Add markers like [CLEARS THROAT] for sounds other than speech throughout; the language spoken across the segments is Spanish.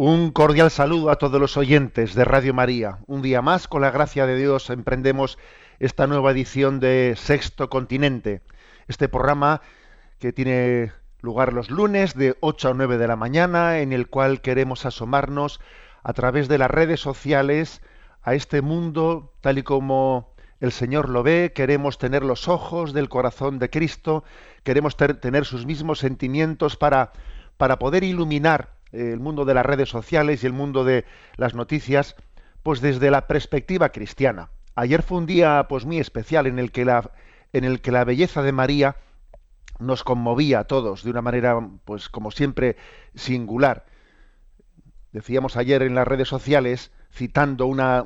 Un cordial saludo a todos los oyentes de Radio María. Un día más, con la gracia de Dios, emprendemos esta nueva edición de Sexto Continente. Este programa que tiene lugar los lunes de 8 a 9 de la mañana, en el cual queremos asomarnos a través de las redes sociales a este mundo tal y como el Señor lo ve, queremos tener los ojos del corazón de Cristo, queremos tener sus mismos sentimientos para, para poder iluminar el mundo de las redes sociales y el mundo de las noticias, pues desde la perspectiva cristiana. Ayer fue un día pues muy especial en el que la, en el que la belleza de María nos conmovía a todos de una manera, pues como siempre, singular. Decíamos ayer en las redes sociales, citando una,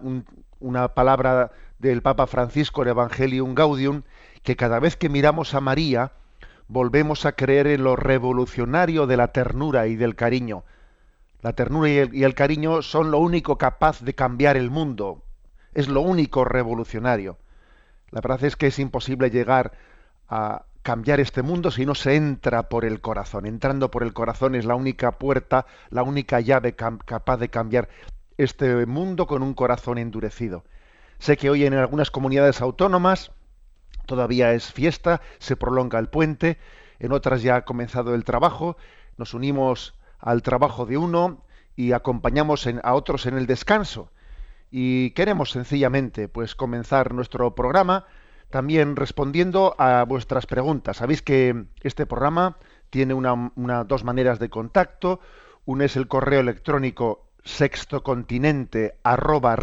una palabra del Papa Francisco, el Evangelium Gaudium, que cada vez que miramos a María, volvemos a creer en lo revolucionario de la ternura y del cariño. La ternura y el, cariño son lo único capaz de cambiar el mundo. Es lo único revolucionario. La verdad es que es imposible llegar a cambiar este mundo si no se entra por el corazón. Entrando por el corazón es la única puerta, la única llave capaz de cambiar este mundo con un corazón endurecido. Sé que hoy en algunas comunidades autónomas todavía es fiesta, se prolonga el puente, en otras ya ha comenzado el trabajo, nos unimos al trabajo de uno y acompañamos a otros en el descanso. Y queremos sencillamente pues comenzar nuestro programa también respondiendo a vuestras preguntas. Sabéis que este programa tiene una, dos maneras de contacto. Una es el correo electrónico sextocontinente arroba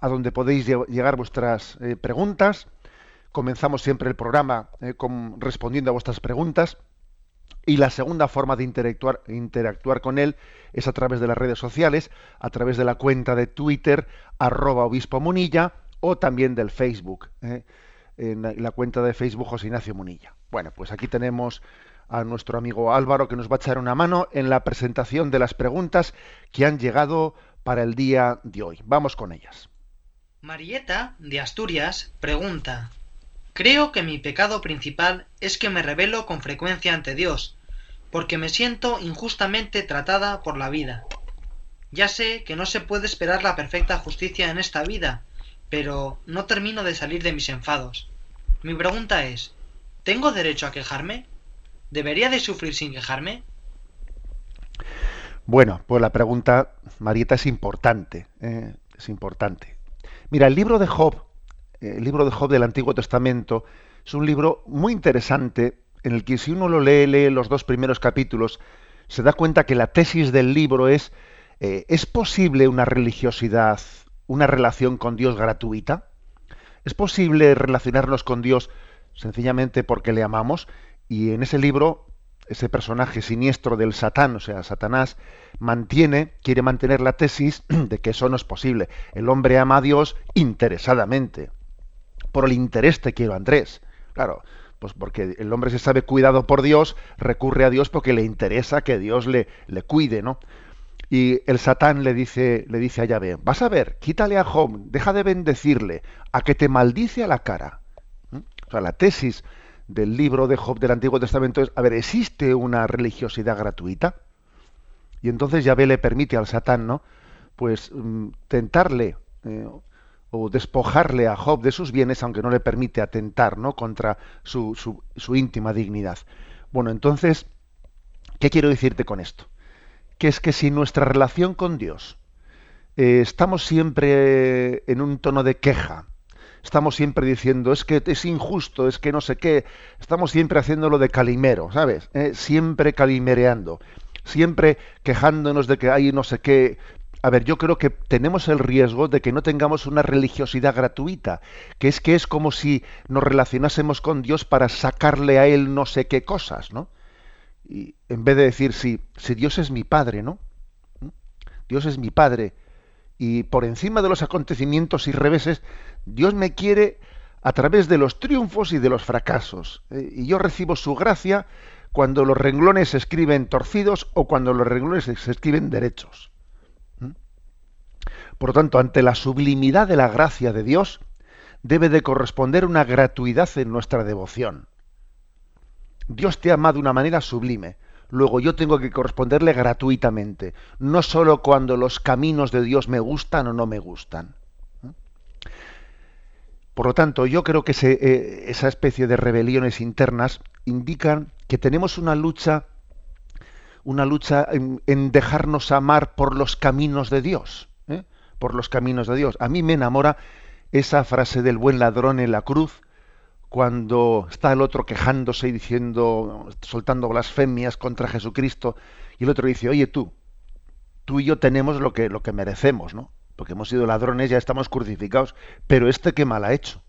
a donde podéis llegar vuestras eh, preguntas. Comenzamos siempre el programa eh, con, respondiendo a vuestras preguntas. Y la segunda forma de interactuar, interactuar, con él es a través de las redes sociales, a través de la cuenta de Twitter, arroba obispo Munilla, o también del Facebook, eh, en la, cuenta de Facebook José Ignacio Munilla. Bueno, pues aquí tenemos a nuestro amigo Álvaro que nos va a echar una mano en la presentación de las preguntas que han llegado para el día de hoy. Vamos con ellas. Marieta, de Asturias, pregunta Creo que mi pecado principal es que me rebelo con frecuencia ante Dios, porque me siento injustamente tratada por la vida. Ya sé que no se puede esperar la perfecta justicia en esta vida, pero no termino de salir de mis enfados. Mi pregunta es, ¿tengo derecho a quejarme? ¿Debería de sufrir sin quejarme? Bueno, pues la pregunta, Marieta, es importante. ¿eh? es importante. Mira, el libro de Job, el libro de Job del Antiguo Testamento, es un libro muy interesante en el que si uno lo lee, lee los dos primeros capítulos, se da cuenta que la tesis del libro es, eh, ¿es posible una religiosidad, una relación con Dios gratuita? ¿Es posible relacionarnos con Dios sencillamente porque le amamos? Y en ese libro, ese personaje siniestro del Satán, o sea, Satanás, mantiene, quiere mantener la tesis [CLEARS THROAT] de que eso no es posible. El hombre ama a Dios interesadamente. Por el interés te quiero, Andrés. Claro, pues porque el hombre se sabe cuidado por Dios, recurre a Dios porque le interesa que Dios le, le cuide, ¿no? Y el Satán le dice, le dice a Yahvé, vas a ver, quítale a Job, deja de bendecirle, a que te maldice a la cara. ¿Mm? O sea, la tesis del libro de Job del Antiguo Testamento es, a ver, ¿existe una religiosidad gratuita? Y entonces Yahvé le permite al Satán, ¿no? Pues mm, tentarle eh, o despojarle a Job de sus bienes, aunque no le permite atentar, ¿no? Contra su, su, íntima dignidad. Bueno, entonces, ¿qué quiero decirte con esto? que es que si nuestra relación con Dios eh, estamos siempre en un tono de queja, estamos siempre diciendo es que es injusto, es que no sé qué, estamos siempre haciéndolo de calimero, ¿sabes? Eh, siempre calimereando, siempre quejándonos de que hay no sé qué. A ver, yo creo que tenemos el riesgo de que no tengamos una religiosidad gratuita, que es que es como si nos relacionásemos con Dios para sacarle a Él no sé qué cosas, ¿no? Y en vez de decir, si, si Dios es mi Padre, ¿no? ¿Mm? Dios es mi Padre, y por encima de los acontecimientos y reveses, Dios me quiere a través de los triunfos y de los fracasos. ¿eh? Y yo recibo su gracia cuando los renglones se escriben torcidos o cuando los renglones se escriben derechos. Por lo tanto, ante la sublimidad de la gracia de Dios, debe de corresponder una gratuidad en nuestra devoción. Dios te ama de una manera sublime. Luego yo tengo que corresponderle gratuitamente, no sólo cuando los caminos de Dios me gustan o no me gustan. Por lo tanto, yo creo que eh, esa especie de rebeliones internas indican que tenemos una lucha, una lucha en, dejarnos amar por los caminos de Dios. Por los caminos de Dios. A mí me enamora esa frase del buen ladrón en la cruz, cuando está el otro quejándose y diciendo, soltando blasfemias contra Jesucristo, y el otro dice, oye tú, tú y yo tenemos lo que, lo que merecemos, ¿no? porque hemos sido ladrones, ya estamos crucificados, pero este qué mal ha hecho.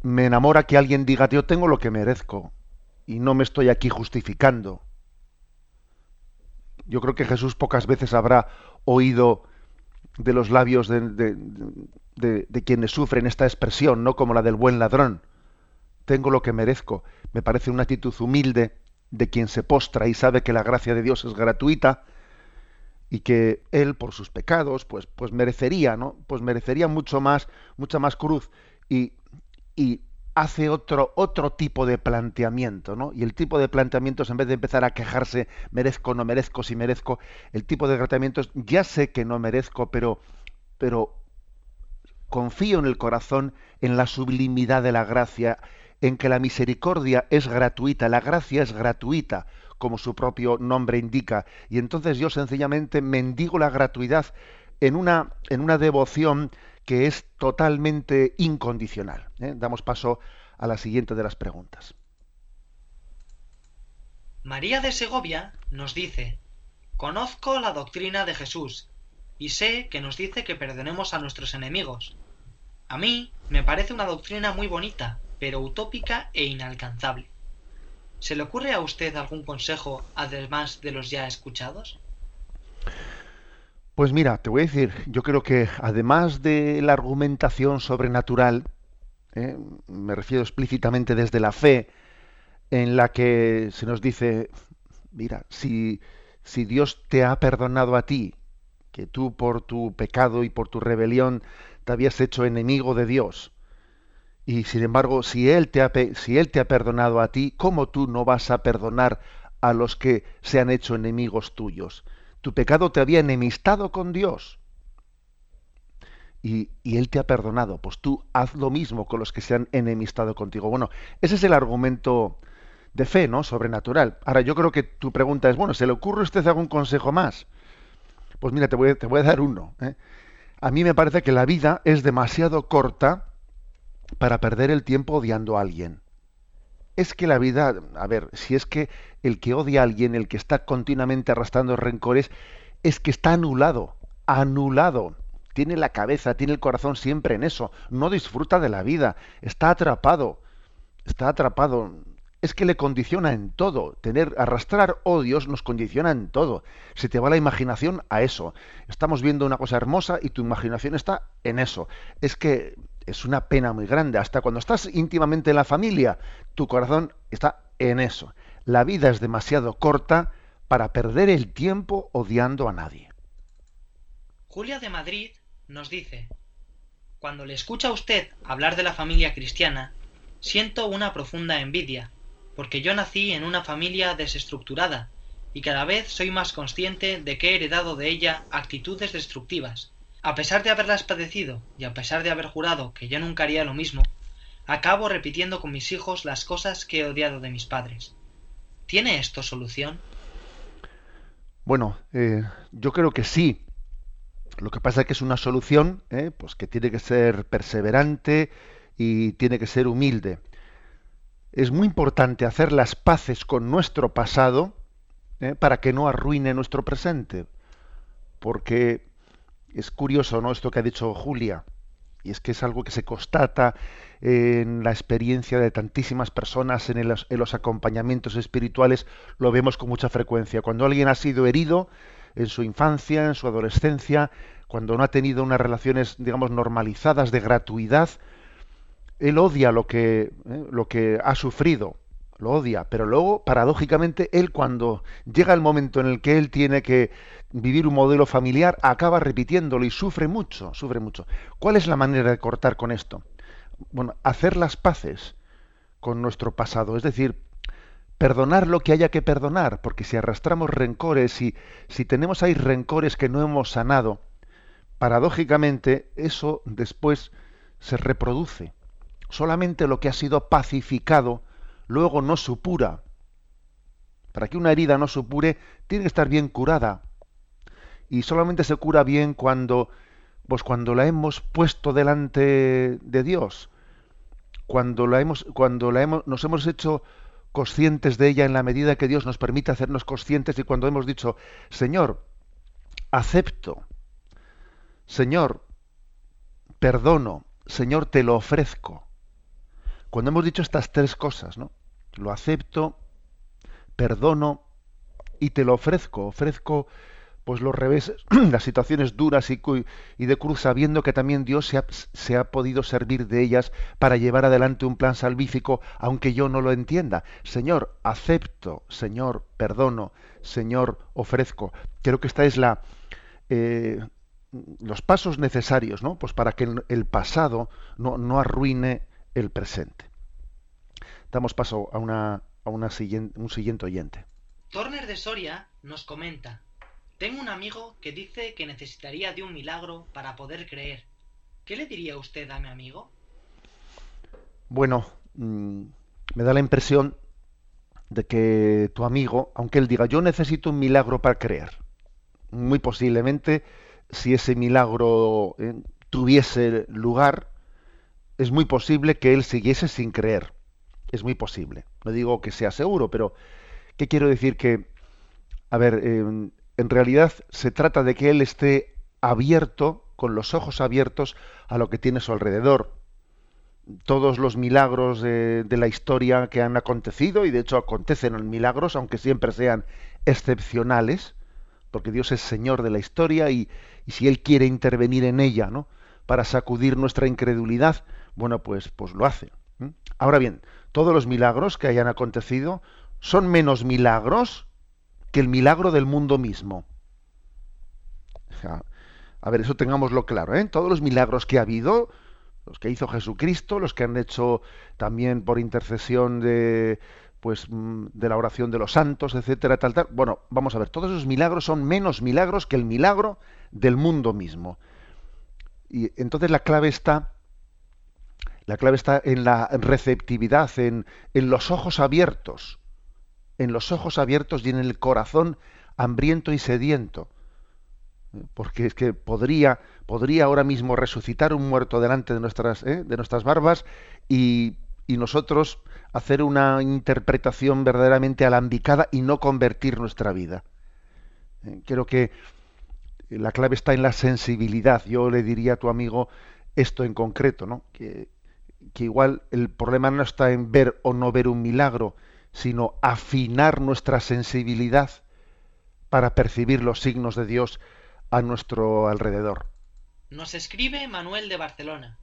Me enamora que alguien diga, yo tengo lo que merezco y no me estoy aquí justificando. Yo creo que Jesús pocas veces habrá oído de los labios de, de, quienes sufren esta expresión, no como la del buen ladrón. Tengo lo que merezco. Me parece una actitud humilde de quien se postra y sabe que la gracia de Dios es gratuita y que él por sus pecados pues pues merecería no pues merecería mucho más mucha más cruz y, y hace otro otro tipo de planteamiento no y el tipo de planteamientos en vez de empezar a quejarse merezco no merezco si merezco el tipo de planteamientos ya sé que no merezco pero pero confío en el corazón en la sublimidad de la gracia en que la misericordia es gratuita la gracia es gratuita como su propio nombre indica. Y entonces yo sencillamente mendigo la gratuidad en una, en una devoción que es totalmente incondicional. ¿eh? Damos paso a la siguiente de las preguntas. María de Segovia nos dice, conozco la doctrina de Jesús y sé que nos dice que perdonemos a nuestros enemigos. A mí me parece una doctrina muy bonita, pero utópica e inalcanzable. ¿Se le ocurre a usted algún consejo además de los ya escuchados? Pues mira, te voy a decir, yo creo que además de la argumentación sobrenatural, ¿eh? me refiero explícitamente desde la fe, en la que se nos dice, mira, si, si Dios te ha perdonado a ti, que tú por tu pecado y por tu rebelión te habías hecho enemigo de Dios, y sin embargo, si él, te ha, si él te ha perdonado a ti, ¿cómo tú no vas a perdonar a los que se han hecho enemigos tuyos? Tu pecado te había enemistado con Dios. Y, y, Él te ha perdonado. Pues tú haz lo mismo con los que se han enemistado contigo. Bueno, ese es el argumento de fe, ¿no? Sobrenatural. Ahora, yo creo que tu pregunta es, bueno, ¿se le ocurre a usted algún consejo más? Pues mira, te voy, te voy a dar uno. ¿eh? A mí me parece que la vida es demasiado corta para perder el tiempo odiando a alguien. Es que la vida, a ver, si es que el que odia a alguien, el que está continuamente arrastrando rencores, es que está anulado, anulado. Tiene la cabeza, tiene el corazón siempre en eso. No disfruta de la vida, está atrapado, está atrapado. Es que le condiciona en todo. Tener, arrastrar odios nos condiciona en todo. Se te va la imaginación a eso. Estamos viendo una cosa hermosa y tu imaginación está en eso. Es que es una pena muy grande. Hasta cuando estás íntimamente en la familia, tu corazón está en eso. La vida es demasiado corta para perder el tiempo odiando a nadie. Julia de Madrid nos dice, cuando le escucha a usted hablar de la familia cristiana, siento una profunda envidia, porque yo nací en una familia desestructurada y cada vez soy más consciente de que he heredado de ella actitudes destructivas a pesar de haberlas padecido y a pesar de haber jurado que yo nunca haría lo mismo, acabo repitiendo con mis hijos las cosas que he odiado de mis padres. ¿Tiene esto solución? Bueno, eh, yo creo que sí. Lo que pasa es que es una solución eh, pues que tiene que ser perseverante y tiene que ser humilde. Es muy importante hacer las paces con nuestro pasado eh, para que no arruine nuestro presente. Porque es curioso, ¿no? Esto que ha dicho Julia. Y es que es algo que se constata en la experiencia de tantísimas personas en, los acompañamientos espirituales, lo vemos con mucha frecuencia. Cuando alguien ha sido herido en su infancia, en su adolescencia, cuando no ha tenido unas relaciones, digamos, normalizadas de gratuidad, él odia lo que, eh, lo que ha sufrido, lo odia, pero luego, paradójicamente, él cuando llega el momento en el que él tiene que vivir un modelo familiar, acaba repitiéndolo y sufre mucho, sufre mucho. ¿Cuál es la manera de cortar con esto? Bueno, hacer las paces con nuestro pasado, es decir, perdonar lo que haya que perdonar, porque si arrastramos rencores, y si tenemos ahí rencores que no hemos sanado, paradójicamente eso después se reproduce. Solamente lo que ha sido pacificado luego no supura. Para que una herida no supure, tiene que estar bien curada. Y solamente se cura bien cuando, pues cuando la hemos puesto delante de Dios, cuando la hemos, cuando la hemos, nos hemos hecho conscientes de ella en la medida que Dios nos permite hacernos conscientes y cuando hemos dicho, Señor, acepto, Señor, perdono, Señor, te lo ofrezco. Cuando hemos dicho estas tres cosas, ¿no? Lo acepto, perdono y te lo ofrezco, ofrezco pues los reveses, [CLEARS THROAT] las situaciones duras y, y, de cruz, sabiendo que también Dios se ha, se ha, podido servir de ellas para llevar adelante un plan salvífico, aunque yo no lo entienda. Señor, acepto, Señor, perdono, Señor, ofrezco. Creo que esta es la eh, los pasos necesarios, ¿no? Pues para que el, pasado no, arruine el presente. Damos paso a una, a siguiente, un siguiente oyente. Torner de Soria nos comenta tengo un amigo que dice que necesitaría de un milagro para poder creer. ¿Qué le diría usted a mi amigo? Bueno, mmm, me da la impresión de que tu amigo, aunque él diga yo necesito un milagro para creer, muy posiblemente si ese milagro eh, tuviese lugar, es muy posible que él siguiese sin creer. Es muy posible. No digo que sea seguro, pero ¿qué quiero decir? Que, a ver, eh, en realidad se trata de que él esté abierto, con los ojos abiertos a lo que tiene a su alrededor. Todos los milagros de, la historia que han acontecido, y de hecho acontecen en milagros, aunque siempre sean excepcionales, porque Dios es Señor de la historia y, y si Él quiere intervenir en ella, ¿no? Para sacudir nuestra incredulidad, bueno, pues, pues lo hace. Ahora bien, todos los milagros que hayan acontecido son menos milagros que el milagro del mundo mismo. a ver, eso tengámoslo claro. ¿eh? Todos los milagros que ha habido, los que hizo Jesucristo, los que han hecho también por intercesión de pues mm, de la oración de los santos, etcétera, tal, tal. Bueno, vamos a ver, todos esos milagros son menos milagros que el milagro del mundo mismo. Y entonces la clave está, la clave está en la receptividad, en, en los ojos abiertos en los ojos abiertos y en el corazón hambriento y sediento. Porque es que podría, podría ahora mismo resucitar un muerto delante de nuestras, ¿eh? de nuestras barbas y, y nosotros hacer una interpretación verdaderamente alambicada y no convertir nuestra vida. Eh, creo que la clave está en la sensibilidad. Yo le diría a tu amigo esto en concreto, ¿no? Que, que igual el problema no está en ver o no ver un milagro, sino afinar nuestra sensibilidad para percibir los signos de Dios a nuestro alrededor. Nos escribe Manuel de Barcelona.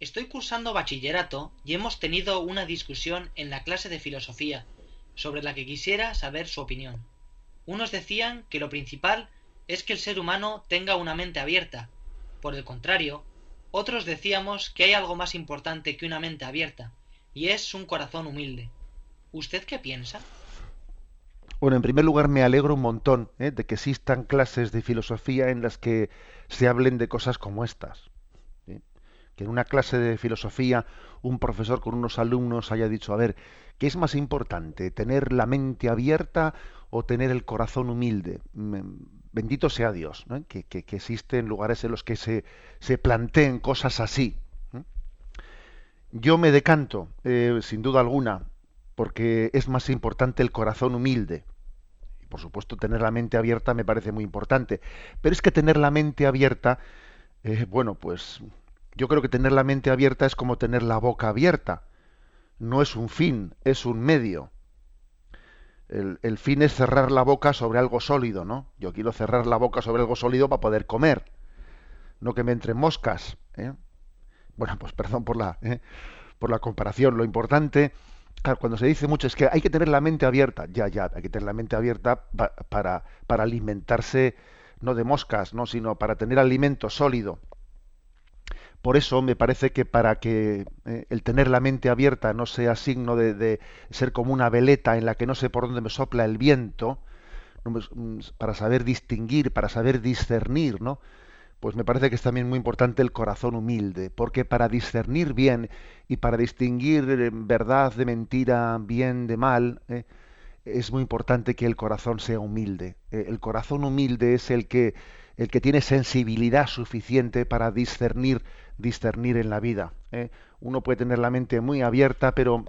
Estoy cursando bachillerato y hemos tenido una discusión en la clase de filosofía sobre la que quisiera saber su opinión. Unos decían que lo principal es que el ser humano tenga una mente abierta. Por el contrario, otros decíamos que hay algo más importante que una mente abierta, y es un corazón humilde. ¿Usted qué piensa? Bueno, en primer lugar me alegro un montón ¿eh? de que existan clases de filosofía en las que se hablen de cosas como estas. Que en una clase de filosofía un profesor con unos alumnos haya dicho, a ver, ¿qué es más importante? ¿Tener la mente abierta o tener el corazón humilde. Bendito sea Dios, que, existen lugares en los que se, planteen cosas así. Yo me decanto, eh, sin duda alguna, porque es más importante el corazón humilde. Y por supuesto, tener la mente abierta me parece muy importante. Pero es que tener la mente abierta, eh, bueno, pues yo creo que tener la mente abierta es como tener la boca abierta. No es un fin, es un medio. El, fin es cerrar la boca sobre algo sólido, ¿no? Yo quiero cerrar la boca sobre algo sólido para poder comer, no que me entren moscas. ¿eh? Bueno, pues perdón por la, ¿eh? por la comparación. Lo importante, claro, cuando se dice mucho es que hay que tener la mente abierta. Ya, ya, hay que tener la mente abierta para, para alimentarse no de moscas, no, sino para tener alimento sólido. Por eso me parece que para que eh, el tener la mente abierta no sea signo de, ser como una veleta en la que no sé por dónde me sopla el viento, mm, para saber distinguir, para saber discernir, ¿no? Pues me parece que es también muy importante el corazón humilde, porque para discernir bien y para distinguir eh, verdad de mentira, bien de mal, eh, es muy importante que el corazón sea humilde. el corazón humilde es el que el que tiene sensibilidad suficiente para discernir discernir en la vida. ¿eh? Uno puede tener la mente muy abierta, pero,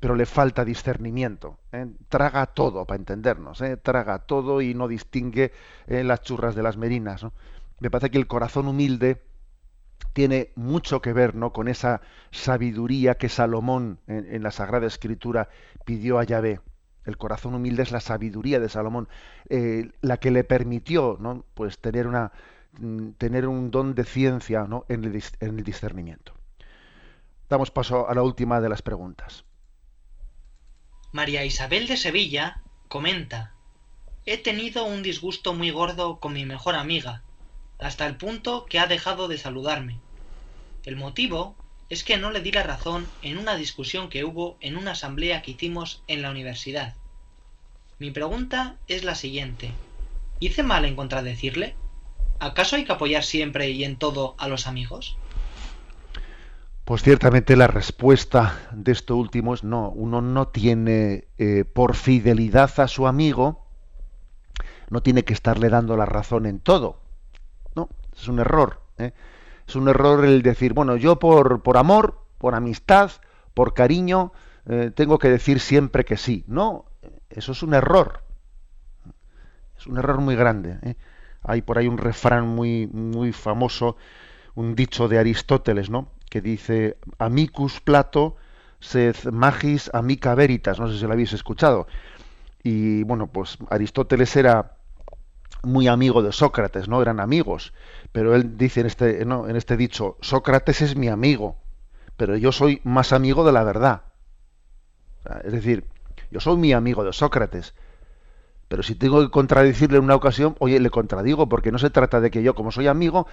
pero le falta discernimiento. ¿eh? Traga todo, para entendernos, ¿eh? traga todo y no distingue las churras de las merinas. Me parece que el corazón humilde tiene mucho que ver ¿no? con esa sabiduría que Salomón en, la Sagrada Escritura pidió a Yahvé. El corazón humilde es la sabiduría de Salomón, la que le permitió ¿no? pues tener una, Mm, tener un don de ciencia ¿no? en el discernimiento. Damos paso a la última de las preguntas. María Isabel de Sevilla comenta, he tenido un disgusto muy gordo con mi mejor amiga, hasta el punto que ha dejado de saludarme. El motivo es que no le di la razón en una discusión que hubo en una asamblea que hicimos en la universidad. Mi pregunta es la siguiente. ¿Hice mal en contradecirle? ¿acaso hay que apoyar siempre y en todo a los amigos? Pues ciertamente la respuesta de esto último es no. Uno no tiene, eh, por fidelidad a su amigo, no tiene que estarle dando la razón en todo. Es un error. ¿eh? Es un error el decir, bueno, yo por, por amor, por amistad, por cariño, eh, tengo que decir siempre que sí. No, eso es un error. Es un error muy grande. Hay por ahí un refrán muy, muy famoso, un dicho de Aristóteles, ¿no? Que dice, amicus plato, sed magis amica veritas. No sé si lo habéis escuchado. Y bueno, pues Aristóteles era muy amigo de Sócrates, ¿no? Eran amigos. Pero él dice en este, ¿no? en este dicho, Sócrates es mi amigo, pero yo soy más amigo de la verdad. Es decir, yo soy mi amigo de Sócrates, pero si tengo que contradecirle en una ocasión, oye, le contradigo, porque no se trata de que yo, como soy amigo,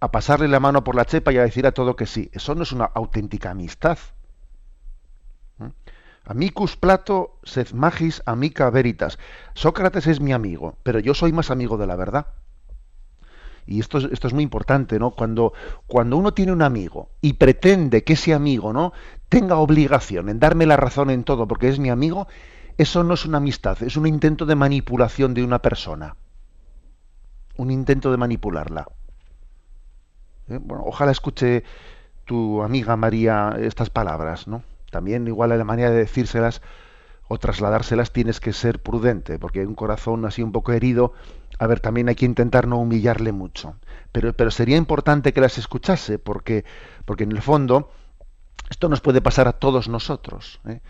a pasarle la mano por la chepa y a decir a todo que sí. Eso no es una auténtica amistad. ¿Mm? Amicus plato sed magis amica veritas. Sócrates es mi amigo, pero yo soy más amigo de la verdad. Y esto es, esto es muy importante, ¿no? Cuando, cuando uno tiene un amigo y pretende que ese amigo, ¿no? tenga obligación en darme la razón en todo porque es mi amigo, eso no es una amistad, es un intento de manipulación de una persona. Un intento de manipularla. ¿Eh? Bueno, ojalá escuche tu amiga María estas palabras, ¿no? También igual a la manera de decírselas o trasladárselas tienes que ser prudente, porque un corazón así un poco herido, a ver, también hay que intentar no humillarle mucho. Pero, pero sería importante que las escuchase, porque, porque en el fondo esto nos puede pasar a todos nosotros. ¿eh?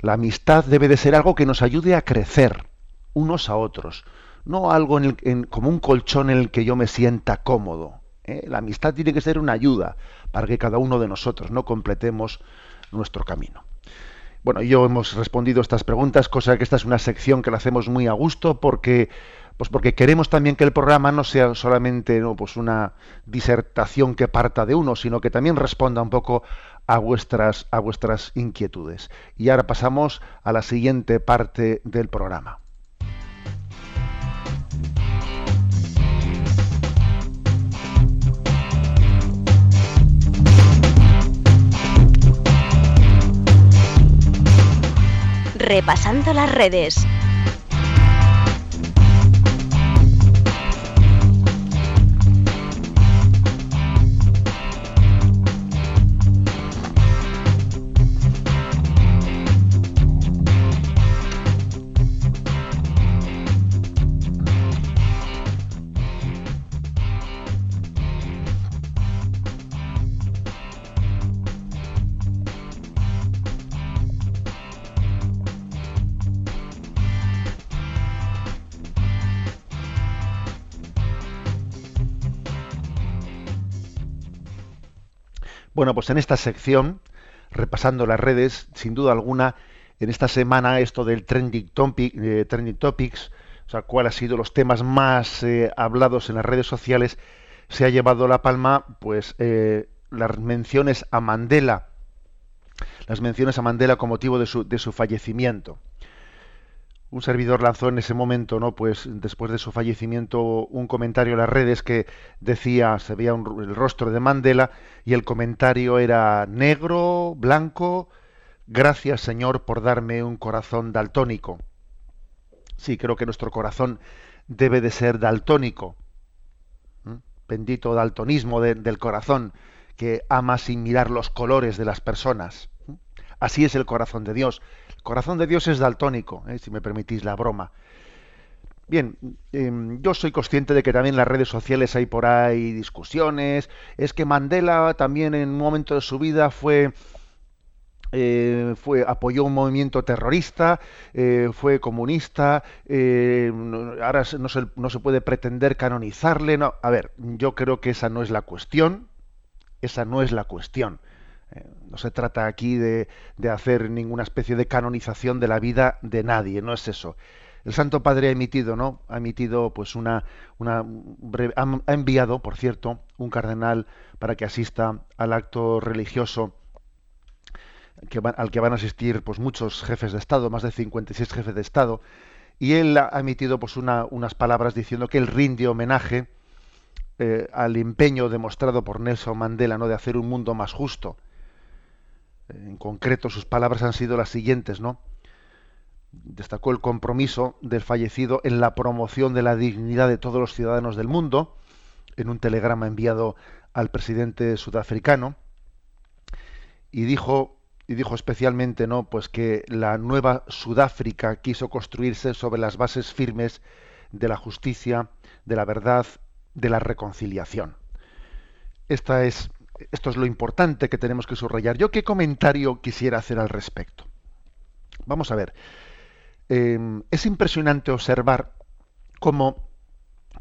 La amistad debe de ser algo que nos ayude a crecer unos a otros, no algo como un colchón en el que yo me sienta cómodo. ¿eh? La amistad tiene que ser una ayuda para que cada uno de nosotros no completemos nuestro camino. Bueno, yo hemos respondido estas preguntas, cosa que esta es una sección que la hacemos muy a gusto porque pues porque queremos también que el programa no sea solamente ¿no? pues una disertación que parta de uno, sino que también responda un poco a vuestras, a vuestras inquietudes. Y ahora pasamos a la siguiente parte del programa. Repasando las redes. Bueno, pues en esta sección, repasando las redes, sin duda alguna, en esta semana esto del trending, eh, topics, o sea, cuáles han sido los temas más eh, hablados en las redes sociales, se ha llevado la palma, pues, eh, las menciones a Mandela, las menciones a Mandela con motivo de su, de su fallecimiento un servidor lanzó en ese momento, ¿no? Pues después de su fallecimiento, un comentario en las redes que decía, se veía el rostro de Mandela y el comentario era negro, blanco, gracias Señor por darme un corazón daltónico. Sí, creo que nuestro corazón debe de ser daltónico. Bendito daltonismo del corazón que ama sin mirar los colores de las personas. Así es el corazón de Dios corazón de Dios es daltónico, ¿eh? si me permitís la broma. Bien, em, yo soy consciente de que también en las redes sociales hay por ahí discusiones. Es que Mandela también en un momento de su vida fue, eh, fue apoyó un movimiento terrorista, eh, fue comunista. ahora no se, puede pretender canonizarle. No, a ver, yo creo que esa no es la cuestión. Esa no es la cuestión. Eh, no se trata aquí de, hacer ninguna especie de canonización de la vida de nadie, no es eso. El Santo Padre ha emitido, ¿no? Ha emitido, pues, una, una ha enviado, por cierto, un cardenal para que asista al acto religioso al que van a asistir, pues, muchos jefes de Estado, más de 56 jefes de Estado, y él ha emitido, pues, unas palabras diciendo que él rinde homenaje eh, al empeño demostrado por Nelson Mandela, ¿no? De hacer un mundo más justo en concreto, sus palabras han sido las siguientes, ¿no? Destacó el compromiso del fallecido en la promoción de la dignidad de todos los ciudadanos del mundo, en un telegrama enviado al presidente sudafricano, y dijo, y dijo especialmente, ¿no? Pues que la nueva Sudáfrica quiso construirse sobre las bases firmes de la justicia, de la verdad, de la reconciliación. Esta es esto es lo importante que tenemos que subrayar. ¿Yo qué comentario quisiera hacer al respecto? Vamos a ver. Em, es impresionante observar cómo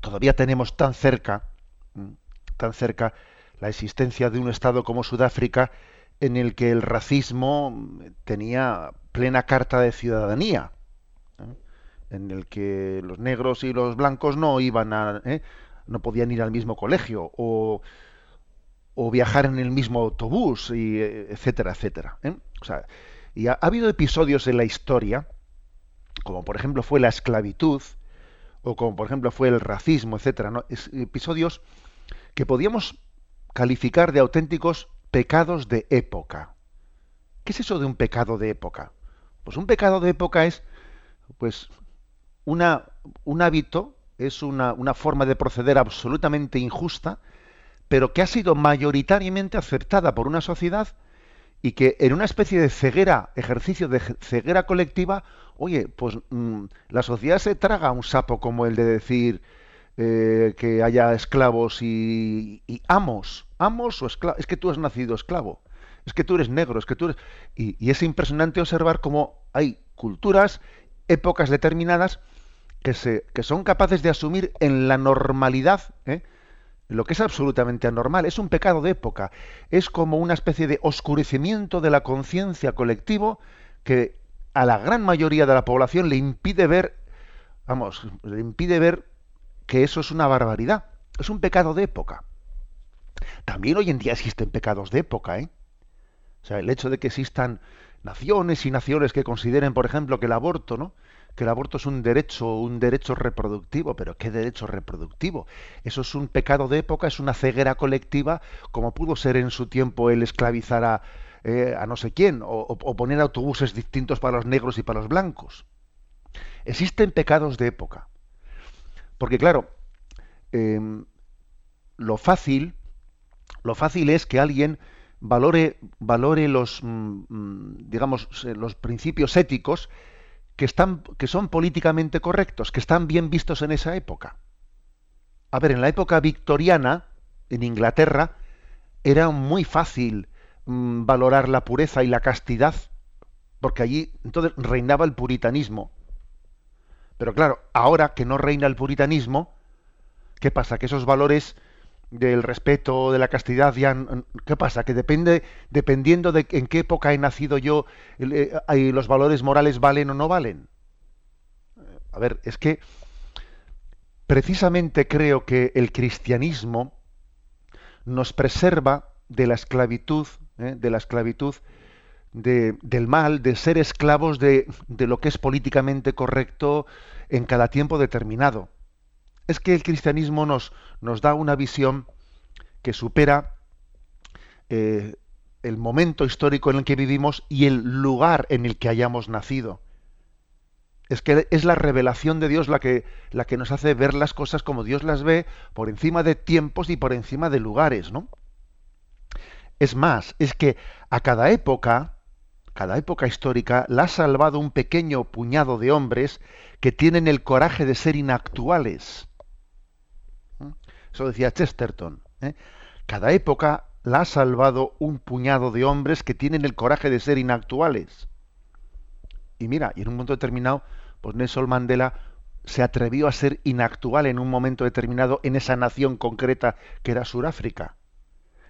todavía tenemos tan cerca, mm, tan cerca la existencia de un Estado como Sudáfrica en el que el racismo tenía plena carta de ciudadanía, ¿eh? en el que los negros y los blancos no iban a, ¿eh? no podían ir al mismo colegio o o viajar en el mismo autobús, y etcétera, etcétera. ¿eh? O sea, y ha, habido episodios en la historia, como por ejemplo fue la esclavitud, o como por ejemplo fue el racismo, etcétera, episodios que podíamos calificar de auténticos pecados de época. ¿Qué es eso de un pecado de época? Pues un pecado de época es, pues, una, un hábito, es una, una forma de proceder absolutamente injusta, pero que ha sido mayoritariamente aceptada por una sociedad y que en una especie de ceguera, ejercicio de ceguera colectiva, oye, pues mm, la sociedad se traga un sapo como el de decir eh, que haya esclavos y, amos, amos o esclavos, es que tú has nacido esclavo, es que tú eres negro, es que tú eres... Y, y es impresionante observar cómo hay culturas, épocas determinadas, que, se, que son capaces de asumir en la normalidad, ¿eh? Lo que es absolutamente anormal, es un pecado de época, es como una especie de oscurecimiento de la conciencia colectivo que a la gran mayoría de la población le impide ver, vamos, le impide ver que eso es una barbaridad, es un pecado de época. También hoy en día existen pecados de época, ¿eh? O sea, el hecho de que existan naciones y naciones que consideren, por ejemplo, que el aborto, ¿no? Que el aborto es un derecho, un derecho reproductivo, pero ¿qué derecho reproductivo? Eso es un pecado de época, es una ceguera colectiva, como pudo ser en su tiempo el esclavizar a, eh, no sé quién, o, poner autobuses distintos para los negros y para los blancos. Existen pecados de época. Porque claro, em, lo fácil, lo fácil es que alguien valore, valore los, mm, mm, digamos, los principios éticos que, están, que son políticamente correctos, que están bien vistos en esa época. A ver, en la época victoriana, en Inglaterra, era muy fácil mm, valorar la pureza y la castidad, porque allí entonces reinaba el puritanismo. Pero claro, ahora que no reina el puritanismo, ¿qué pasa? Que esos valores del respeto, de la castidad, ya, ¿qué pasa? Que depende, dependiendo de en qué época he nacido yo, eh, los valores morales valen o no valen. A ver, es que precisamente creo que el cristianismo nos preserva de la esclavitud, ¿eh? de la esclavitud del mal, de ser esclavos de, de lo que es políticamente correcto en cada tiempo determinado es que el cristianismo nos, nos da una visión que supera eh, el momento histórico en el que vivimos y el lugar en el que hayamos nacido. Es que es la revelación de Dios la que, la que nos hace ver las cosas como Dios las ve, por encima de tiempos y por encima de lugares, ¿no? Es más, es que a cada época, cada época histórica, la ha salvado un pequeño puñado de hombres que tienen el coraje de ser inactuales. Eso decía Chesterton. ¿eh? Cada época la ha salvado un puñado de hombres que tienen el coraje de ser inactuales. Y mira, y en un momento determinado, pues Nelson Mandela se atrevió a ser inactual en un momento determinado en esa nación concreta que era Sudáfrica.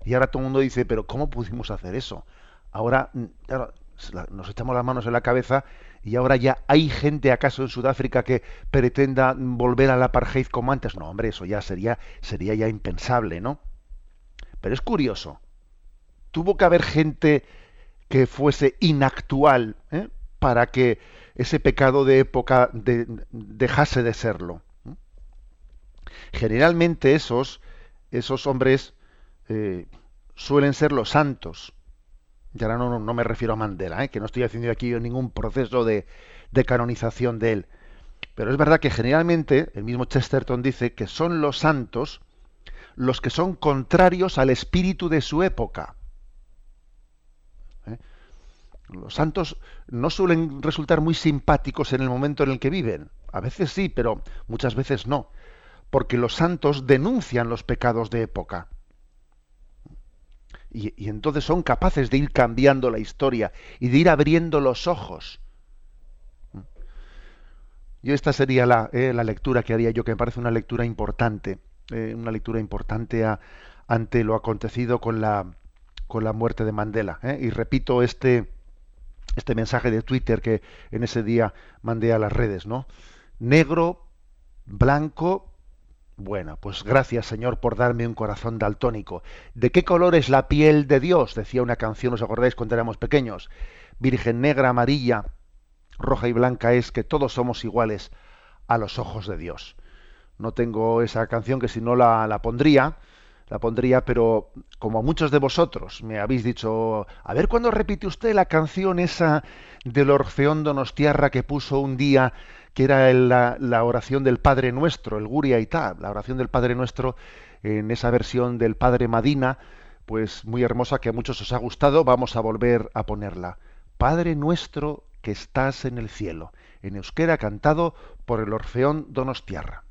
Y ahora todo el mundo dice, pero ¿cómo pudimos hacer eso? Ahora, mm, nos echamos las manos en la cabeza y ahora ya hay gente acaso en Sudáfrica que pretenda volver al apartheid como antes. No, hombre, eso ya sería, sería ya impensable, ¿no? Pero es curioso. Tuvo que haber gente que fuese inactual ¿eh? para que ese pecado de época dejase de serlo. Generalmente esos, esos hombres eh, suelen ser los santos, y ahora no, me refiero a Mandela, ¿eh? que no estoy haciendo aquí ningún proceso de, de canonización de él. Pero es verdad que generalmente, el mismo Chesterton dice que son los santos los que son contrarios al espíritu de su época. ¿Eh? Los santos no suelen resultar muy simpáticos en el momento en el que viven. A veces sí, pero muchas veces no. Porque los santos denuncian los pecados de época y, entonces son capaces de ir cambiando la historia y de ir abriendo los ojos. Yo esta sería la, eh, lectura que haría yo, que me parece una lectura importante, eh, una lectura importante ante lo acontecido con la, con la muerte de Mandela. Eh. Y repito este, este mensaje de Twitter que en ese día mandé a las redes, ¿no? Negro, blanco, bueno, pues gracias Señor por darme un corazón daltónico. ¿De qué color es la piel de Dios? Decía una canción, ¿os acordáis cuando éramos pequeños? Virgen negra, amarilla, roja y blanca es que todos somos iguales a los ojos de Dios. No tengo esa canción que si no la, la pondría, la pondría, pero como muchos de vosotros me habéis dicho, a ver cuándo repite usted la canción esa del Orfeón Donostiarra que puso un día que era la, oración del Padre Nuestro, el Guria Ita, la oración del Padre Nuestro en esa versión del Padre Madina, pues muy hermosa que a muchos os ha gustado, vamos a volver a ponerla. Padre Nuestro que estás en el cielo, en euskera cantado por el Orfeón Donostiarra.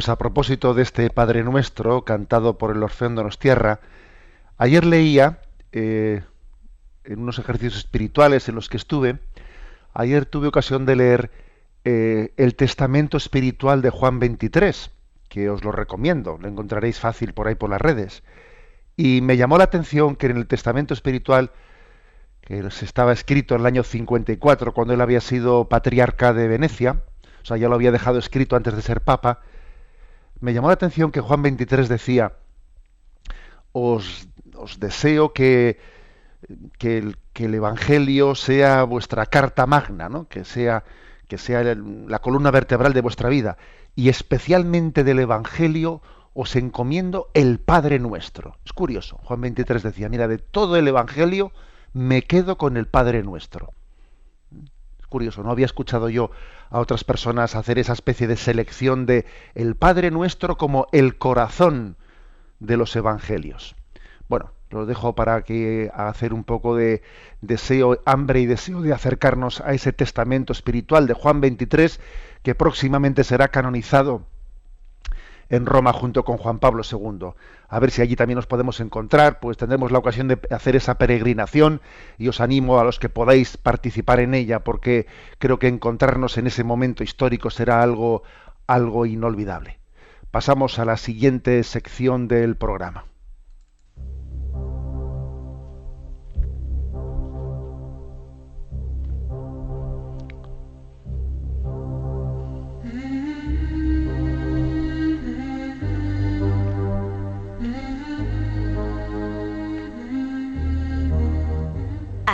Pues a propósito de este Padre Nuestro, cantado por el Orfeón de Tierra, ayer leía, eh, en unos ejercicios espirituales en los que estuve, ayer tuve ocasión de leer eh, el Testamento Espiritual de Juan 23, que os lo recomiendo, lo encontraréis fácil por ahí por las redes. Y me llamó la atención que en el Testamento Espiritual, que se estaba escrito en el año 54, cuando él había sido patriarca de Venecia, o sea, ya lo había dejado escrito antes de ser papa, me llamó la atención que Juan 23 decía, os, deseo que, que, el, Evangelio sea vuestra carta magna, ¿no? que sea, que sea la columna vertebral de vuestra vida, y especialmente del Evangelio os encomiendo el Padre nuestro. Es curioso, Juan 23 decía, mira, de todo el Evangelio me quedo con el Padre nuestro. Curioso, no había escuchado yo a otras personas hacer esa especie de selección de el Padre Nuestro como el corazón de los evangelios. Bueno, lo dejo para que hacer un poco de deseo, hambre y deseo de acercarnos a ese testamento espiritual de Juan 23 que próximamente será canonizado en Roma junto con Juan Pablo II. A ver si allí también nos podemos encontrar, pues tendremos la ocasión de hacer esa peregrinación y os animo a los que podáis participar en ella porque creo que encontrarnos en ese momento histórico será algo algo inolvidable. Pasamos a la siguiente sección del programa.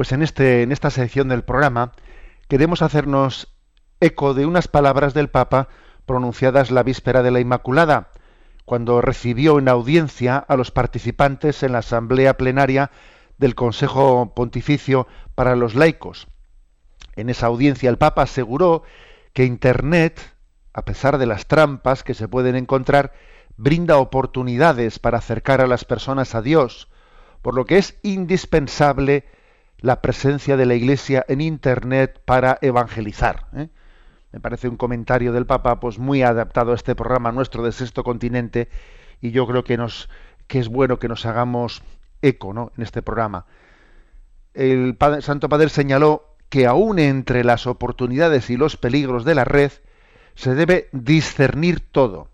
Pues en, este, en esta sección del programa queremos hacernos eco de unas palabras del Papa pronunciadas la víspera de la Inmaculada, cuando recibió en audiencia a los participantes en la asamblea plenaria del Consejo Pontificio para los laicos. En esa audiencia el Papa aseguró que Internet, a pesar de las trampas que se pueden encontrar, brinda oportunidades para acercar a las personas a Dios, por lo que es indispensable la presencia de la Iglesia en Internet para evangelizar. ¿eh? Me parece un comentario del Papa pues muy adaptado a este programa nuestro de Sexto Continente y yo creo que nos que es bueno que nos hagamos eco ¿no? en este programa. El Santo Padre señaló que aún entre las oportunidades y los peligros de la red se debe discernir todo.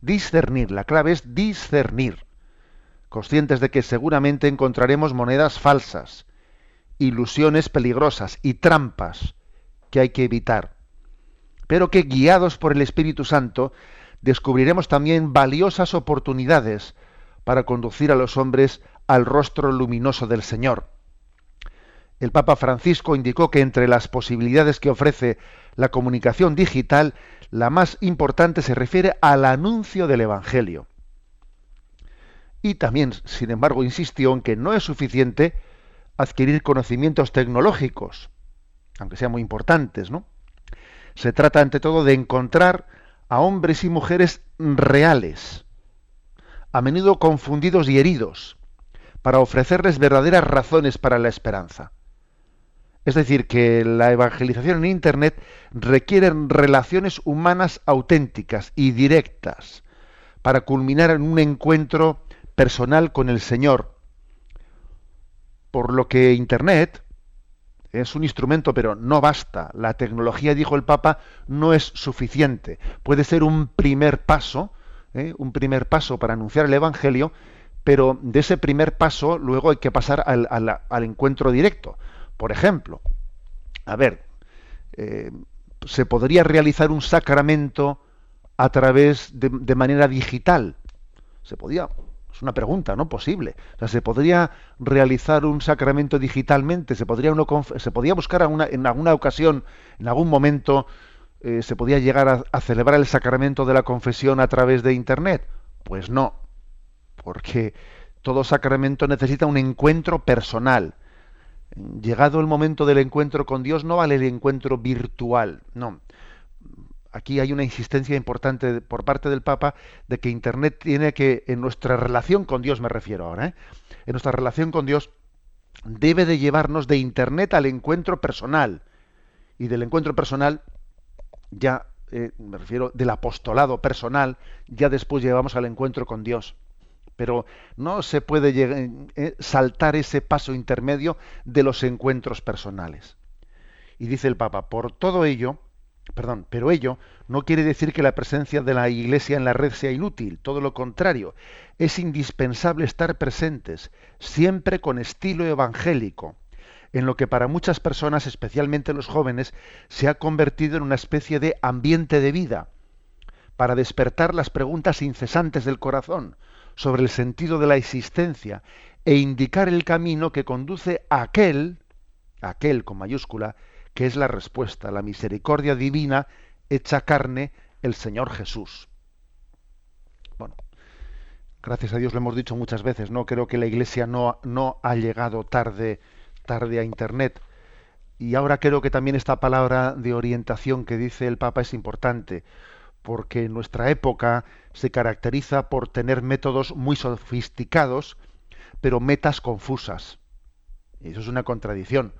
Discernir, la clave es discernir. Conscientes de que seguramente encontraremos monedas falsas, ilusiones peligrosas y trampas que hay que evitar, pero que guiados por el Espíritu Santo descubriremos también valiosas oportunidades para conducir a los hombres al rostro luminoso del Señor. El Papa Francisco indicó que entre las posibilidades que ofrece la comunicación digital, la más importante se refiere al anuncio del Evangelio. Y también, sin embargo, insistió en que no es suficiente adquirir conocimientos tecnológicos, aunque sean muy importantes, ¿no? Se trata ante todo de encontrar a hombres y mujeres reales, a menudo confundidos y heridos, para ofrecerles verdaderas razones para la esperanza. Es decir, que la evangelización en Internet requiere relaciones humanas auténticas y directas para culminar en un encuentro personal con el Señor, por lo que Internet es un instrumento, pero no basta. La tecnología, dijo el Papa, no es suficiente. Puede ser un primer paso, ¿eh? un primer paso para anunciar el Evangelio, pero de ese primer paso luego hay que pasar al, encuentro directo. Por ejemplo, a ver, eh, se podría realizar un sacramento a través de manera digital. Se podía, una pregunta, ¿no? Posible. O sea, ¿se podría realizar un sacramento digitalmente? ¿Se podría, uno, se podía buscar en alguna ocasión, en algún momento, eh, se podía llegar a, a, celebrar el sacramento de la confesión a través de Internet? Pues no, porque todo sacramento necesita un encuentro personal. Llegado el momento del encuentro con Dios, no vale el encuentro virtual, no aquí hay una insistencia importante por parte del Papa de que Internet tiene que, en nuestra relación con Dios me refiero ahora, ¿eh? en nuestra relación con Dios, debe de llevarnos de Internet al encuentro personal. Y del encuentro personal, ya eh, me refiero del apostolado personal, ya después llevamos al encuentro con Dios. Pero no se puede eh, saltar ese paso intermedio de los encuentros personales. Y dice el Papa, por todo ello, Perdón, pero ello no quiere decir que la presencia de la Iglesia en la red sea inútil, todo lo contrario, es indispensable estar presentes, siempre con estilo evangélico, en lo que para muchas personas, especialmente los jóvenes, se ha convertido en una especie de ambiente de vida, para despertar las preguntas incesantes del corazón sobre el sentido de la existencia e indicar el camino que conduce a aquel, aquel con mayúscula, que es la respuesta, la misericordia divina hecha carne, el Señor Jesús. Bueno, gracias a Dios lo hemos dicho muchas veces, no creo que la Iglesia no, no ha llegado tarde, tarde a Internet. Y ahora creo que también esta palabra de orientación que dice el Papa es importante, porque nuestra época se caracteriza por tener métodos muy sofisticados, pero metas confusas. Y eso es una contradicción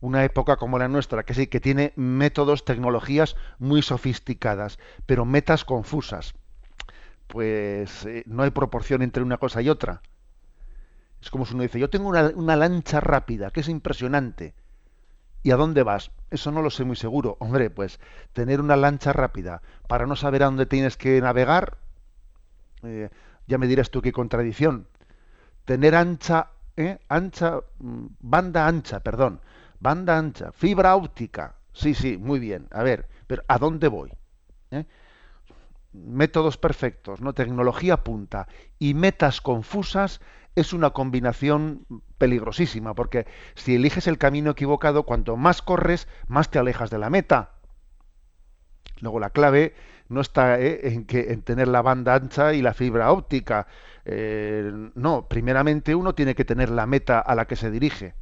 una época como la nuestra, que sí, que tiene métodos, tecnologías muy sofisticadas, pero metas confusas. Pues eh, no hay proporción entre una cosa y otra. Es como si uno dice, yo tengo una, una, lancha rápida, que es impresionante. ¿Y a dónde vas? Eso no lo sé muy seguro. Hombre, pues tener una lancha rápida para no saber a dónde tienes que navegar, eh, ya me dirás tú qué contradicción. Tener ancha, eh, ancha, mm, banda ancha, perdón, Banda ancha, fibra óptica. Sí, sí, muy bien. A ver, pero ¿a dónde voy? ¿Eh? Métodos perfectos, ¿no? Tecnología punta y metas confusas es una combinación peligrosísima, porque si eliges el camino equivocado, cuanto más corres, más te alejas de la meta. Luego la clave no está ¿eh? en, que, en tener la banda ancha y la fibra óptica. Eh, no, primeramente uno tiene que tener la meta a la que se dirige.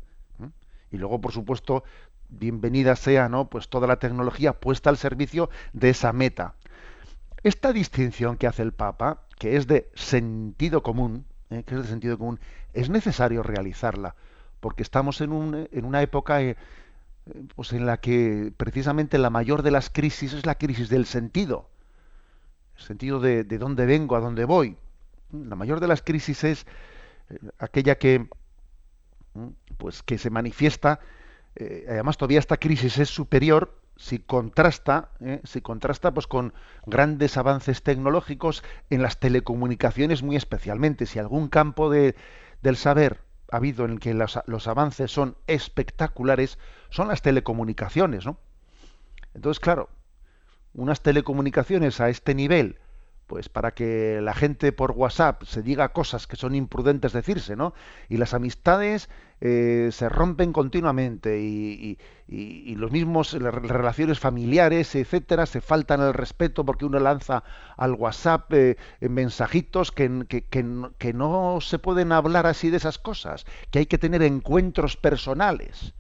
Y luego, por supuesto, bienvenida sea, ¿no? Pues toda la tecnología puesta al servicio de esa meta. Esta distinción que hace el Papa, que es de sentido común, ¿eh? que es de sentido común, es necesario realizarla, porque estamos en, un, en una época eh, pues en la que precisamente la mayor de las crisis es la crisis del sentido, el sentido de, de dónde vengo, a dónde voy. La mayor de las crisis es eh, aquella que pues que se manifiesta, eh, además todavía esta crisis es superior si contrasta, eh, si contrasta pues con grandes avances tecnológicos en las telecomunicaciones muy especialmente. Si algún campo de, del saber ha habido en el que los, los, avances son espectaculares, son las telecomunicaciones, ¿no? Entonces, claro, unas telecomunicaciones a este nivel, pues para que la gente por WhatsApp se diga cosas que son imprudentes decirse, ¿no? Y las amistades eh, se rompen continuamente y, los mismos las relaciones familiares, etcétera, se faltan el respeto porque uno lanza al WhatsApp eh, mensajitos que, que, que, no se pueden hablar así de esas cosas, que hay que tener encuentros personales.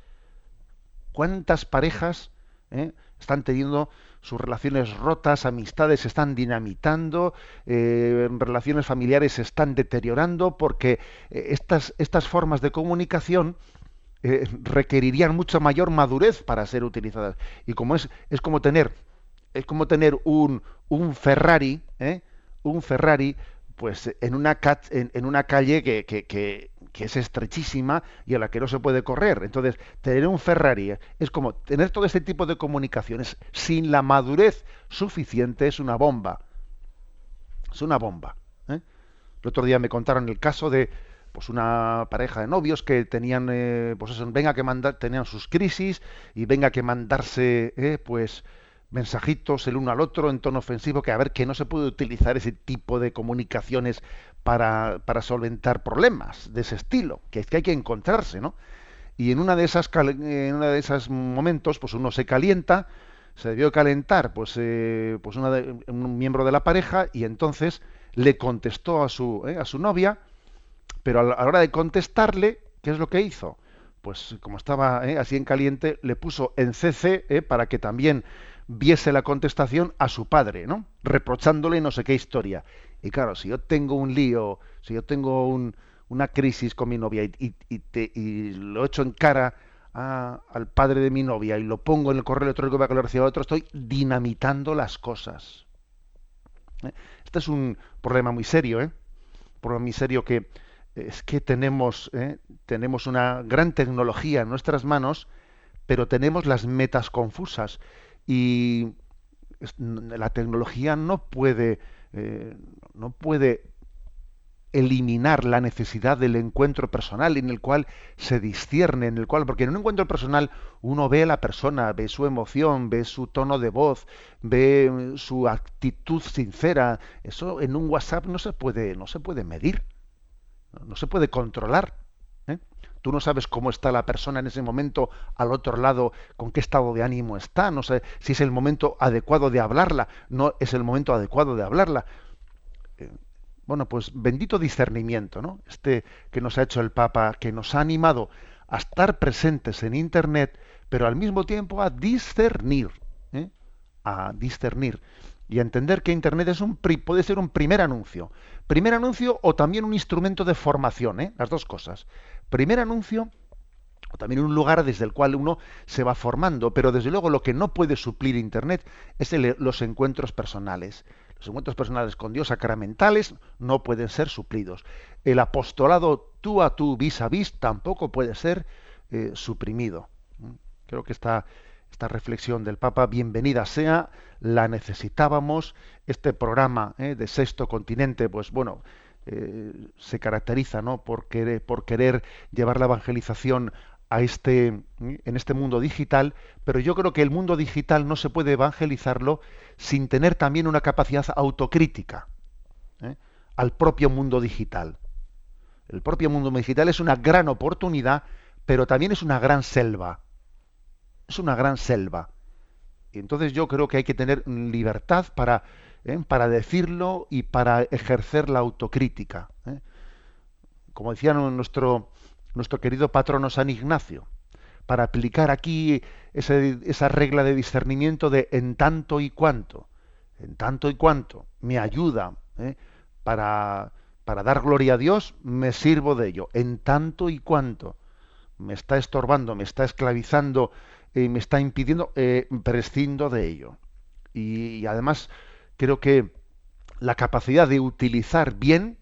¿Cuántas parejas eh, están teniendo sus relaciones rotas, amistades se están dinamitando, eh, relaciones familiares se están deteriorando, porque eh, estas, estas formas de comunicación eh, requerirían mucha mayor madurez para ser utilizadas. Y como es, es como tener, es como tener un, un Ferrari, un Ferrari, pues en una, en una calle que, que, que que es estrechísima y a la que no se puede correr. Entonces, tener un Ferrari es como tener todo este tipo de comunicaciones sin la madurez suficiente es una bomba. Es una bomba. ¿eh? El otro día me contaron el caso de pues una pareja de novios que tenían eh, pues eso, venga que mandar tenían sus crisis y venga que mandarse eh, pues mensajitos el uno al otro en tono ofensivo, que a ver, que no se puede utilizar ese tipo de comunicaciones para, para solventar problemas de ese estilo, que es que hay que encontrarse, ¿no? Y en una de esas en una de esos momentos, pues uno se calienta, se debió calentar, pues, eh, pues una un miembro de la pareja y entonces le contestó a su, eh, a su novia, pero a la hora de contestarle, ¿qué es lo que hizo? Pues como estaba eh, así en caliente, le puso en CC para que también viese la contestación a su padre, ¿no? Reprochándole no sé qué historia. Y claro, si yo tengo un lío, si yo tengo una crisis con mi novia y, y, lo echo en cara al padre de mi novia y lo pongo en el correo electrónico para que lo reciba otro, estoy dinamitando las cosas. ¿Eh? Este es un problema muy serio, ¿eh? Un problema muy serio que es que tenemos, ¿eh? tenemos una gran tecnología en nuestras manos, pero tenemos las metas confusas y la tecnología no puede, eh, no puede eliminar la necesidad del encuentro personal en el cual se discierne, en el cual, porque en un encuentro personal uno ve a la persona, ve su emoción, ve su tono de voz, ve su actitud sincera. Eso en un WhatsApp no se puede, no se puede medir, no se puede controlar. Tú no sabes cómo está la persona en ese momento al otro lado, con qué estado de ánimo está, no sé si es el momento adecuado de hablarla, no es el momento adecuado de hablarla. Eh, bueno, pues bendito discernimiento, ¿no? Este que nos ha hecho el Papa, que nos ha animado a estar presentes en Internet, pero al mismo tiempo a discernir, ¿eh? a discernir y a entender que Internet es un puede ser un primer anuncio, primer anuncio o también un instrumento de formación, ¿eh? las dos cosas. Primer anuncio o también un lugar desde el cual uno se va formando, pero desde luego lo que no puede suplir Internet es los encuentros personales. Los encuentros personales con Dios sacramentales no pueden ser suplidos. El apostolado tú a tú, vis a vis, tampoco puede ser eh, suprimido. ¿Mm? Creo que esta, esta reflexión del Papa, bienvenida sea, la necesitábamos. Este programa eh, de Sexto Continente, pues bueno, eh, se caracteriza ¿no? por, querer, por querer llevar la evangelización a este, en este mundo digital, pero yo creo que el mundo digital no se puede evangelizarlo sin tener también una capacidad autocrítica ¿eh? al propio mundo digital. El propio mundo digital es una gran oportunidad, pero también es una gran selva. Es una gran selva. Entonces yo creo que hay que tener libertad para, ¿eh? para decirlo y para ejercer la autocrítica. ¿eh? Como decía nuestro, nuestro querido patrono San Ignacio, para aplicar aquí esa regla de discernimiento de en tanto y cuanto, en tanto y cuanto me ayuda ¿eh? para, para dar gloria a Dios, me sirvo de ello. En tanto y cuanto me está estorbando, me está esclavizando, y me está impidiendo, eh, prescindo de ello. y además creo que la capacidad de utilizar bien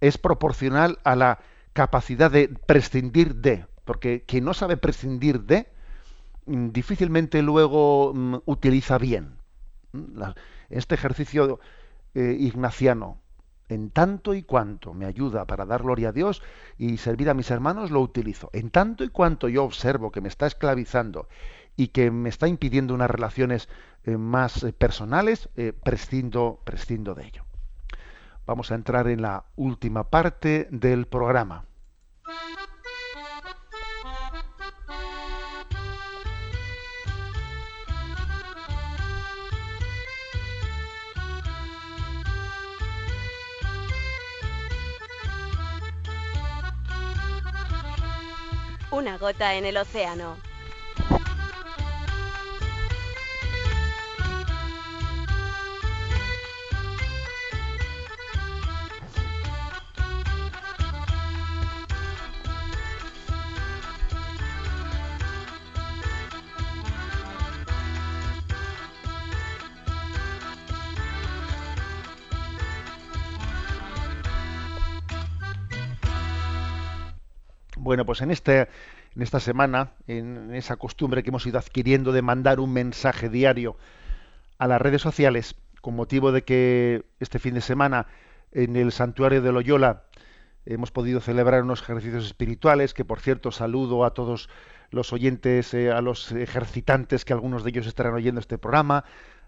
es proporcional a la capacidad de prescindir de, porque quien no sabe prescindir de, mm, difícilmente luego mm, utiliza bien. Mm, este ejercicio eh, ignaciano, en tanto y cuanto me ayuda para dar gloria a Dios y servir a mis hermanos, lo utilizo. En tanto y cuanto yo observo que me está esclavizando y que me está impidiendo unas relaciones eh, más eh, personales, prescindo, prescindo de ello. Vamos a entrar en la última parte del programa. Una gota en el océano. Bueno, pues en, este, en esta semana, en esa costumbre que hemos ido adquiriendo de mandar un mensaje diario a las redes sociales, con motivo de que este fin de semana en el santuario de Loyola hemos podido celebrar unos ejercicios espirituales, que por cierto saludo a todos los oyentes, eh, a los ejercitantes, que algunos de ellos estarán oyendo este programa.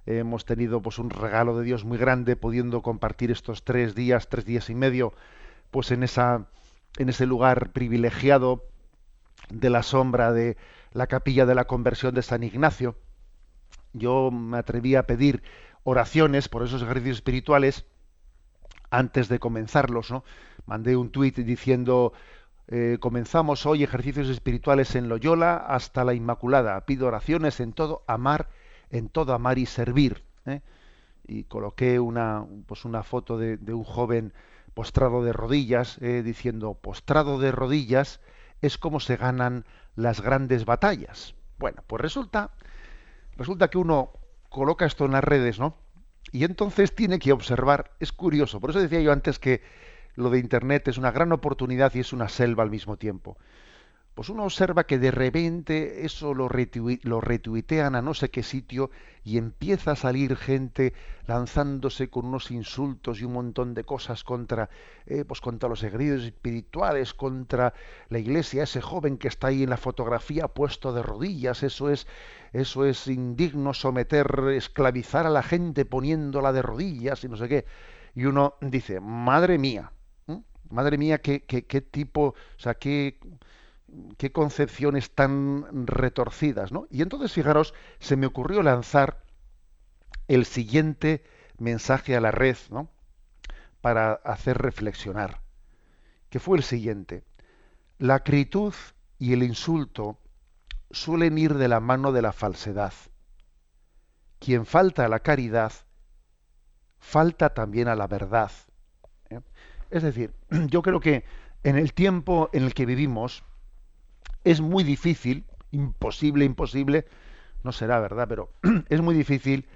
hemos tenido pues un regalo de Dios muy grande, pudiendo compartir estos tres días, tres días y medio, pues en esa, en ese lugar privilegiado de la sombra de la capilla de la conversión de San Ignacio. Yo me atreví a pedir oraciones por esos ejercicios espirituales antes de comenzarlos, ¿no? Mandé un tuit diciendo eh, comenzamos hoy ejercicios espirituales en Loyola hasta la Inmaculada. Pido oraciones en todo amar, en todo amar y servir. ¿eh? Y coloqué una, pues una foto de, un joven postrado de rodillas, eh, diciendo postrado de rodillas es como se ganan las grandes batallas. Bueno, pues resulta, resulta que uno coloca esto en las redes, ¿no? Y entonces tiene que observar, es curioso, por eso decía yo antes que lo de Internet es una gran oportunidad y es una selva al mismo tiempo. Pues uno observa que de repente eso lo, retuitean a no sé qué sitio y empieza a salir gente lanzándose con unos insultos y un montón de cosas contra, eh, pues contra los egregios espirituales, contra la iglesia, ese joven que está ahí en la fotografía puesto de rodillas, eso es, eso es indigno someter, esclavizar a la gente poniéndola de rodillas y no sé qué. Y uno dice, madre mía, Madre mía, qué, qué, qué tipo, o sea, qué, qué concepciones tan retorcidas, ¿no? Y entonces, fijaros, se me ocurrió lanzar el siguiente mensaje a la red, ¿no? Para hacer reflexionar, que fue el siguiente. La acritud y el insulto suelen ir de la mano de la falsedad. Quien falta a la caridad, falta también a la verdad. ¿eh? Es decir, [CLEARS THROAT] yo creo que en el tiempo en el que vivimos es muy difícil, imposible, imposible, no será verdad, pero [CLEARS THROAT] es muy difícil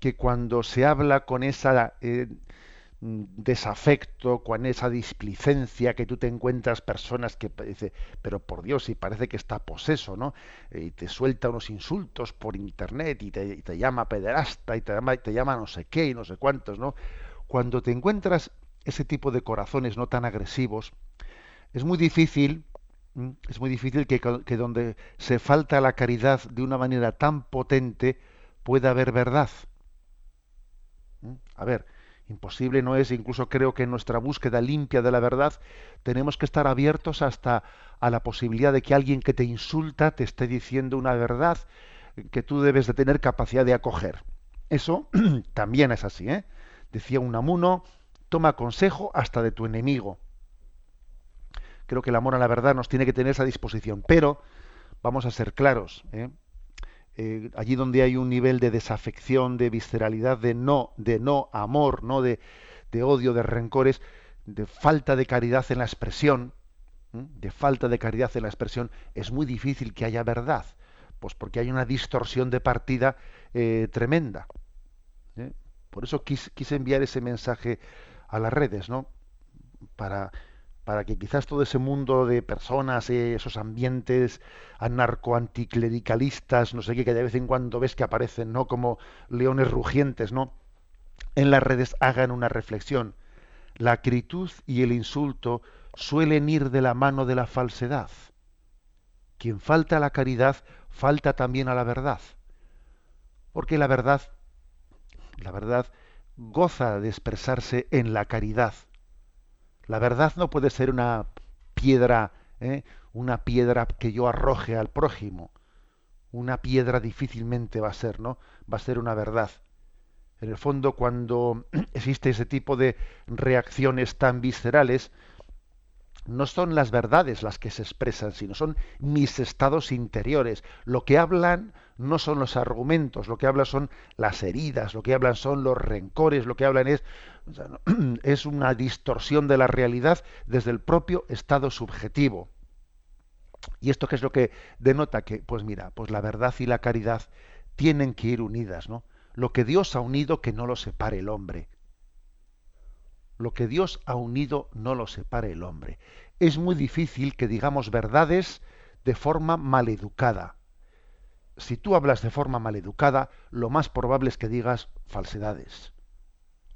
que cuando se habla con esa eh, desafecto, con esa displicencia que tú te encuentras personas que dice, pero por Dios, y parece que está poseso, ¿no? Y te suelta unos insultos por internet y te, y te llama pederasta y te llama, te llama no sé qué y no sé cuántos, ¿no? Cuando te encuentras ese tipo de corazones no tan agresivos, es muy difícil, es muy difícil que, donde se falta la caridad de una manera tan potente pueda haber verdad. A ver, imposible no es, incluso creo que en nuestra búsqueda limpia de la verdad tenemos que estar abiertos hasta a la posibilidad de que alguien que te insulta te esté diciendo una verdad que tú debes de tener capacidad de acoger. Eso [CLEARS THROAT] también es así, ¿eh? Decía un amuno, toma consejo hasta de tu enemigo. Creo que el amor a la verdad nos tiene que tener esa disposición, pero vamos a ser claros. ¿eh? Eh, allí donde hay un nivel de desafección, de visceralidad, de no, de no amor, no de, de odio, de rencores, de falta de caridad en la expresión, de falta de caridad en la expresión, es muy difícil que haya verdad, pues porque hay una distorsión de partida eh, tremenda. Por eso quise enviar ese mensaje a las redes, ¿no? Para, para que quizás todo ese mundo de personas, eh, esos ambientes anarco-anticlericalistas, no sé qué, que de vez en cuando ves que aparecen, ¿no? Como leones rugientes, ¿no? En las redes hagan una reflexión. La acritud y el insulto suelen ir de la mano de la falsedad. Quien falta a la caridad, falta también a la verdad. Porque la verdad, la verdad goza de expresarse en la caridad. La verdad no puede ser una piedra, ¿eh? una piedra que yo arroje al prójimo. Una piedra difícilmente va a ser, ¿no? Va a ser una verdad. En el fondo, cuando [CLEARS THROAT] existe ese tipo de reacciones tan viscerales, no son las verdades las que se expresan, sino son mis estados interiores. Lo que hablan no son los argumentos, lo que hablan son las heridas, lo que hablan son los rencores, lo que hablan es, [CLEARS THROAT] es una distorsión de la realidad desde el propio estado subjetivo. ¿Y esto qué es lo que denota? Que, pues mira, pues la verdad y la caridad tienen que ir unidas, ¿no? Lo que Dios ha unido, que no lo separe el hombre. Lo que Dios ha unido, no lo separe el hombre. Es muy difícil que digamos verdades de forma maleducada si tú hablas de forma maleducada, lo más probable es que digas falsedades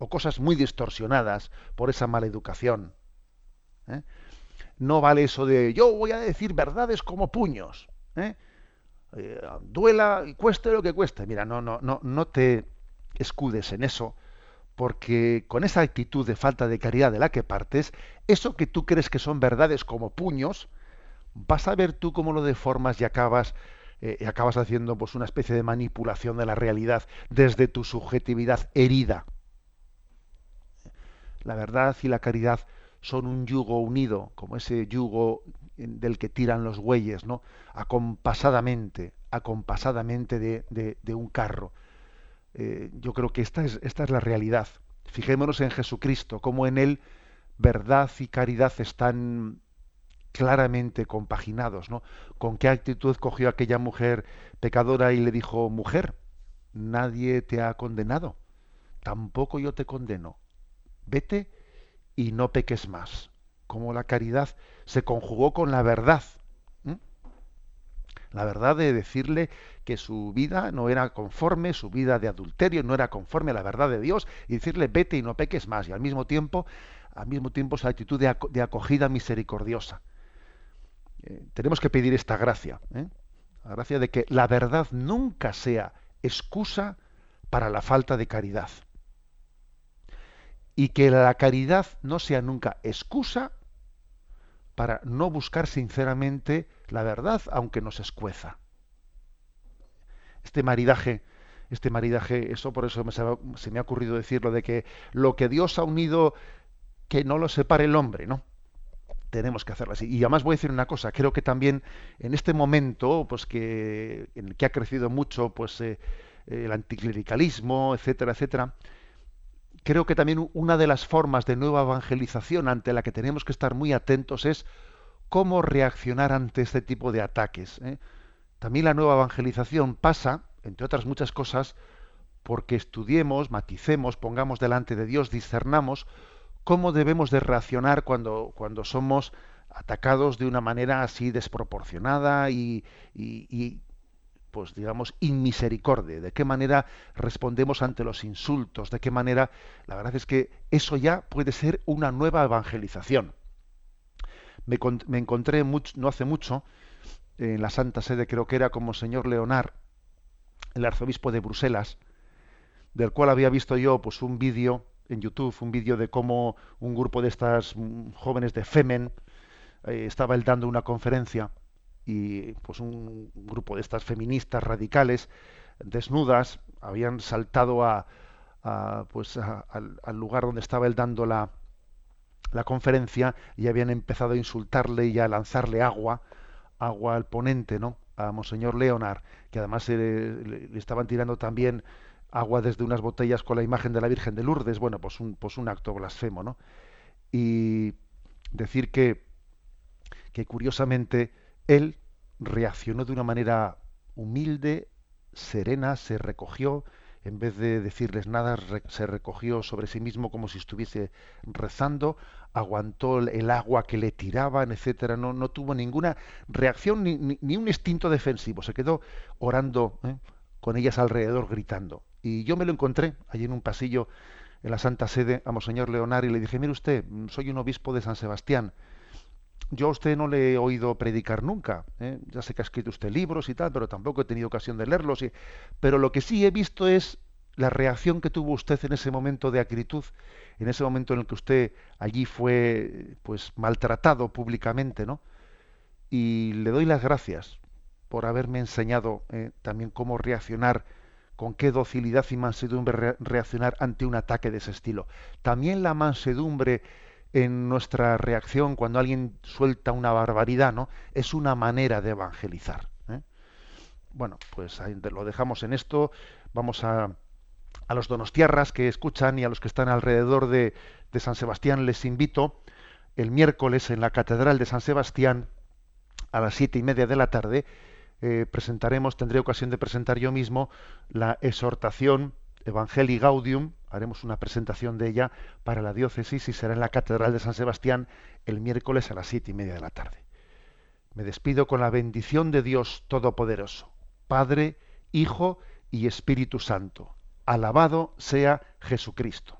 o cosas muy distorsionadas por esa maleducación. ¿eh? No vale eso de yo voy a decir verdades como puños. ¿eh? Eh, duela y cueste lo que cueste. Mira, no, no, no, no te escudes en eso, porque con esa actitud de falta de caridad de la que partes, eso que tú crees que son verdades como puños, vas a ver tú cómo lo deformas y acabas eh, acabas haciendo pues una especie de manipulación de la realidad desde tu subjetividad herida. La verdad y la caridad son un yugo unido, como ese yugo del que tiran los bueyes, ¿no? Acompasadamente, acompasadamente de, de, un carro. Eh, yo creo que esta es, esta es la realidad. Fijémonos en Jesucristo, como en él verdad y caridad están claramente compaginados, ¿no? Con qué actitud cogió aquella mujer pecadora y le dijo, mujer, nadie te ha condenado, tampoco yo te condeno. Vete y no peques más. Como la caridad se conjugó con la verdad. La verdad de decirle que su vida no era conforme, su vida de adulterio no era conforme a la verdad de Dios, y decirle vete y no peques más. Y al mismo tiempo, al mismo tiempo esa actitud de acogida misericordiosa. Eh, tenemos que pedir esta gracia, ¿eh? la gracia de que la verdad nunca sea excusa para la falta de caridad. Y que la caridad no sea nunca excusa para no buscar sinceramente la verdad, aunque nos escueza. Este maridaje, este maridaje, eso por eso se me ha ocurrido decirlo, de que lo que Dios ha unido, que no lo separe el hombre, ¿no? tenemos que hacerlo así. Y además voy a decir una cosa, creo que también en este momento, pues que en el que ha crecido mucho, pues eh, el anticlericalismo, etcétera, etcétera, creo que también una de las formas de nueva evangelización ante la que tenemos que estar muy atentos es cómo reaccionar ante este tipo de ataques. ¿eh? También la nueva evangelización pasa, entre otras muchas cosas, porque estudiemos, maticemos, pongamos delante de Dios, discernamos cómo debemos de reaccionar cuando, cuando somos atacados de una manera así desproporcionada y, pues digamos inmisericordia, de qué manera respondemos ante los insultos, de qué manera, la verdad es que eso ya puede ser una nueva evangelización. Me, me encontré no hace mucho en la Santa Sede, creo que era como señor Leonard, el arzobispo de Bruselas, del cual había visto yo pues un vídeo en YouTube un vídeo de cómo un grupo de estas mm, jóvenes de Femen eh, estaba él dando una conferencia y pues un grupo de estas feministas radicales desnudas habían saltado a, pues al, lugar donde estaba él dando la, la conferencia y habían empezado a insultarle y a lanzarle agua agua al ponente no a monseñor Leonard que además le estaban tirando también agua desde unas botellas con la imagen de la Virgen de Lourdes, bueno, pues un, pues un acto blasfemo, ¿no? Y decir que, que curiosamente él reaccionó de una manera humilde, serena, se recogió, en vez de decirles nada, se recogió sobre sí mismo como si estuviese rezando, aguantó el agua que le tiraban, etcétera, no, tuvo ninguna reacción ni, ni, un instinto defensivo, se quedó orando ¿eh? con ellas alrededor, gritando. Y yo me lo encontré allí en un pasillo en la Santa Sede a Monseñor Leonar y le dije, mire usted, soy un obispo de San Sebastián. Yo a usted no le he oído predicar nunca. ¿eh? Ya sé que ha escrito usted libros y tal, pero tampoco he tenido ocasión de leerlos. Y... Pero lo que sí he visto es la reacción que tuvo usted en ese momento de acritud, en ese momento en el que usted allí fue pues maltratado públicamente, ¿no? Y le doy las gracias por haberme enseñado eh, también cómo reaccionar con qué docilidad y mansedumbre reaccionar ante un ataque de ese estilo. También la mansedumbre en nuestra reacción cuando alguien suelta una barbaridad, ¿no? Es una manera de evangelizar. ¿eh? Bueno, pues lo dejamos en esto. Vamos a, a los donostiarras que escuchan y a los que están alrededor de, de San Sebastián les invito el miércoles en la Catedral de San Sebastián a las siete y media de la tarde eh, presentaremos, tendré ocasión de presentar yo mismo la exhortación Evangelii Gaudium, haremos una presentación de ella para la diócesis y será en la Catedral de San Sebastián el miércoles a las siete y media de la tarde. Me despido con la bendición de Dios Todopoderoso, Padre, Hijo y Espíritu Santo. Alabado sea Jesucristo.